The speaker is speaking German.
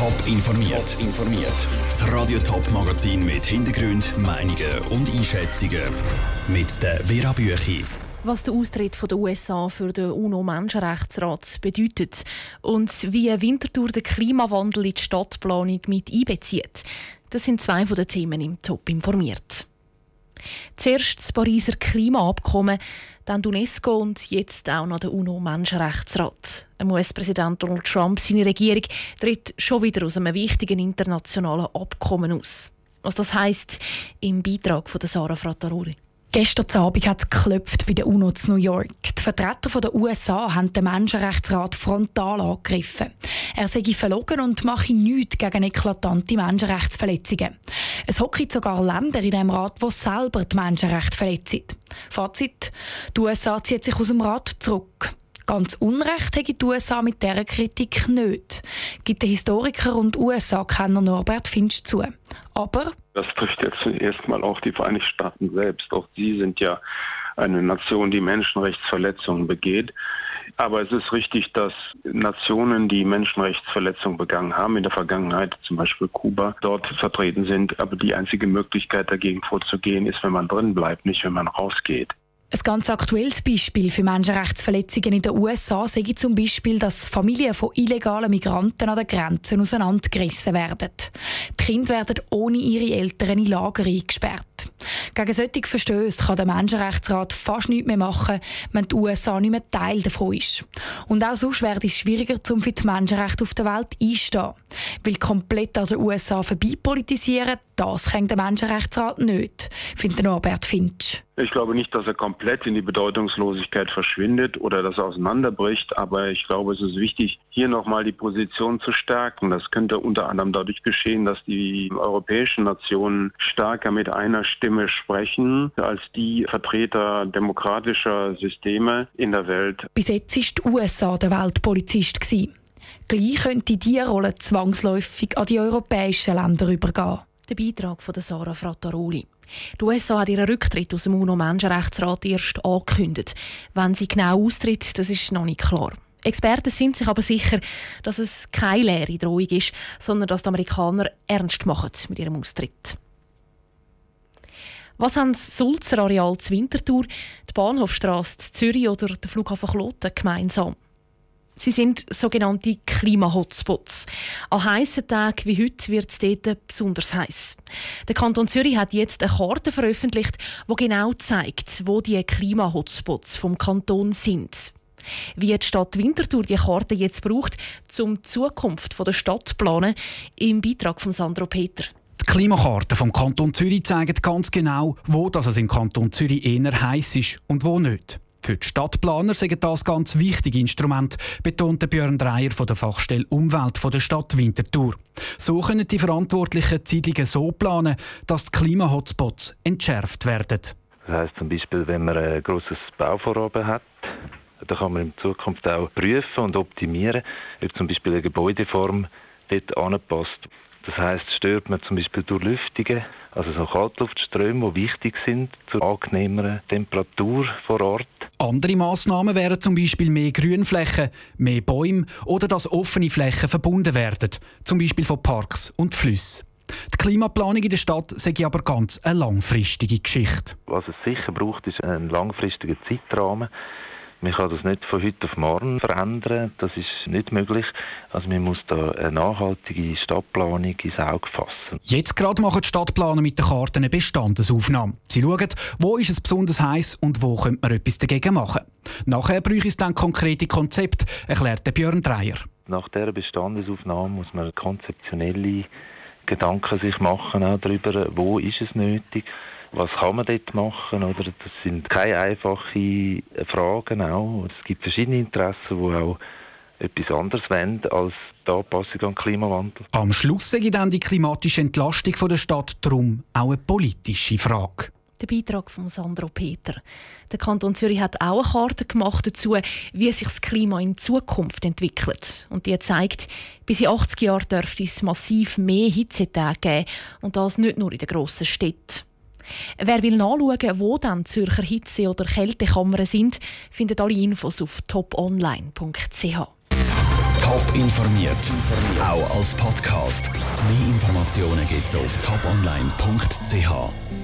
Top informiert. informiert. Das Radio Top Magazin mit Hintergrund, Meinungen und Einschätzungen mit der Vera Büchi. Was der Austritt der USA für den UNO-Menschenrechtsrat bedeutet und wie Winterthur den Klimawandel in die Stadtplanung mit einbezieht, das sind zwei von den Themen im Top informiert. Zuerst das Pariser Klimaabkommen, dann die UNESCO und jetzt auch noch der UNO-Menschenrechtsrat. US-Präsident Donald Trump, seine Regierung, tritt schon wieder aus einem wichtigen internationalen Abkommen aus. Was das heisst, im Beitrag von Sarah Frattaroli. Gestern Abend hat es geklopft bei der UNO zu New York. Die Vertreter der USA haben den Menschenrechtsrat frontal angegriffen. Er sei verlogen und mache nichts gegen eklatante Menschenrechtsverletzungen. Es hocken sogar Länder in diesem Rat, die selber die Menschenrechte verletzen. Fazit: Die USA zieht sich aus dem Rat zurück. Ganz Unrecht hätte die USA mit dieser Kritik nicht, gibt der Historiker und USA-Kenner Norbert Finch zu. Aber das trifft jetzt zuerst mal auch die Vereinigten Staaten selbst. Auch sie sind ja eine Nation, die Menschenrechtsverletzungen begeht. Aber es ist richtig, dass Nationen, die Menschenrechtsverletzungen begangen haben, in der Vergangenheit, zum Beispiel Kuba, dort vertreten sind. Aber die einzige Möglichkeit dagegen vorzugehen, ist, wenn man drin bleibt, nicht wenn man rausgeht. Ein ganz aktuelles Beispiel für Menschenrechtsverletzungen in den USA sei zum Beispiel, dass Familien von illegalen Migranten an den Grenzen auseinandergerissen werden. Die Kinder werden ohne ihre Eltern in Lager eingesperrt. Gegen solche Verstöße kann der Menschenrechtsrat fast nichts mehr machen, wenn die USA nicht mehr Teil davon ist. Und auch sonst wäre es schwieriger, um für die Menschenrechte auf der Welt einzustehen. Weil komplett an den USA vorbei politisieren, das kann der Menschenrechtsrat nicht, findet Norbert Finch. Ich glaube nicht, dass er komplett in die Bedeutungslosigkeit verschwindet oder das auseinanderbricht, aber ich glaube, es ist wichtig, hier nochmal die Position zu stärken. Das könnte unter anderem dadurch geschehen, dass die europäischen Nationen stärker mit einer Stimme sprechen als die Vertreter demokratischer Systeme in der Welt. Bis jetzt war die USA der Weltpolizist. Gleich könnte diese Rolle zwangsläufig an die europäischen Länder übergehen. Der Beitrag von Sarah Frattaroli. Die USA hat ihren Rücktritt aus dem UNO-Menschenrechtsrat erst angekündigt. Wenn sie genau austritt, das ist noch nicht klar. Experten sind sich aber sicher, dass es keine leere Drohung ist, sondern dass die Amerikaner ernst machen mit ihrem Austritt. Was haben das Sulzer Areal zu Winterthur, die Bahnhofstrasse Zürich oder der Flughafen Kloten gemeinsam? Sie sind sogenannte Klima-Hotspots. An heißen Tagen wie heute wird es dort besonders heiß. Der Kanton Zürich hat jetzt eine Karte veröffentlicht, die genau zeigt, wo die Klima-Hotspots vom Kanton sind. Wie die Stadt Winterthur die Karte jetzt braucht, um die Zukunft der Stadt zu planen, im Beitrag von Sandro Peter. Die Klimakarte vom Kanton Zürich zeigt ganz genau, wo das es im Kanton Zürich eher heiß ist und wo nicht. Für die Stadtplaner sind das ganz wichtige Instrument, betonte Björn Dreier von der Fachstelle Umwelt von der Stadt Winterthur. So können die Verantwortlichen Siedlungen so planen, dass die Klimahotspots entschärft werden. Das heisst zum Beispiel, wenn man ein grosses Bauvorhaben hat, dann kann man in Zukunft auch prüfen und optimieren, ob zum Beispiel eine Gebäudeform dort anpasst. Das heißt, stört man zum Beispiel durch Lüftungen, also so Kaltluftströme, die wichtig sind zur angenehmeren Temperatur vor Ort. Andere Massnahmen wären zum Beispiel mehr Grünflächen, mehr Bäume oder dass offene Flächen verbunden werden, zum Beispiel von Parks und Flüssen. Die Klimaplanung in der Stadt sei aber ganz eine langfristige Geschichte. Was es sicher braucht, ist ein langfristiger Zeitrahmen. Man kann das nicht von heute auf morgen verändern, das ist nicht möglich. Also man muss da eine nachhaltige Stadtplanung ins Auge fassen. Jetzt gerade machen die Stadtplaner mit den Karten eine Bestandesaufnahme. Sie schauen, wo ist es besonders heiß und wo könnte man etwas dagegen machen. Nachher bräuchte es dann konkrete Konzepte, erklärt Björn Dreier. Nach dieser Bestandesaufnahme muss man konzeptionelle Gedanken sich machen auch darüber, wo ist es nötig was kann man dort machen? Oder das sind keine einfachen Fragen auch. Es gibt verschiedene Interessen, die auch etwas anderes wollen als die Anpassung an den Klimawandel. Am Schluss ich dann die klimatische Entlastung der Stadt darum auch eine politische Frage. Der Beitrag von Sandro Peter. Der Kanton Zürich hat auch eine Karte gemacht dazu, wie sich das Klima in Zukunft entwickelt. Und die zeigt, bis in 80 Jahren dürfte es massiv mehr Hitzetage geben. Und das nicht nur in den grossen Städten. Wer will nachschauen, wo dann Zürcher Hitze- oder Kältekammern sind, findet alle Infos auf toponline.ch. Top informiert, auch als Podcast. Mehr Informationen gibt's auf toponline.ch.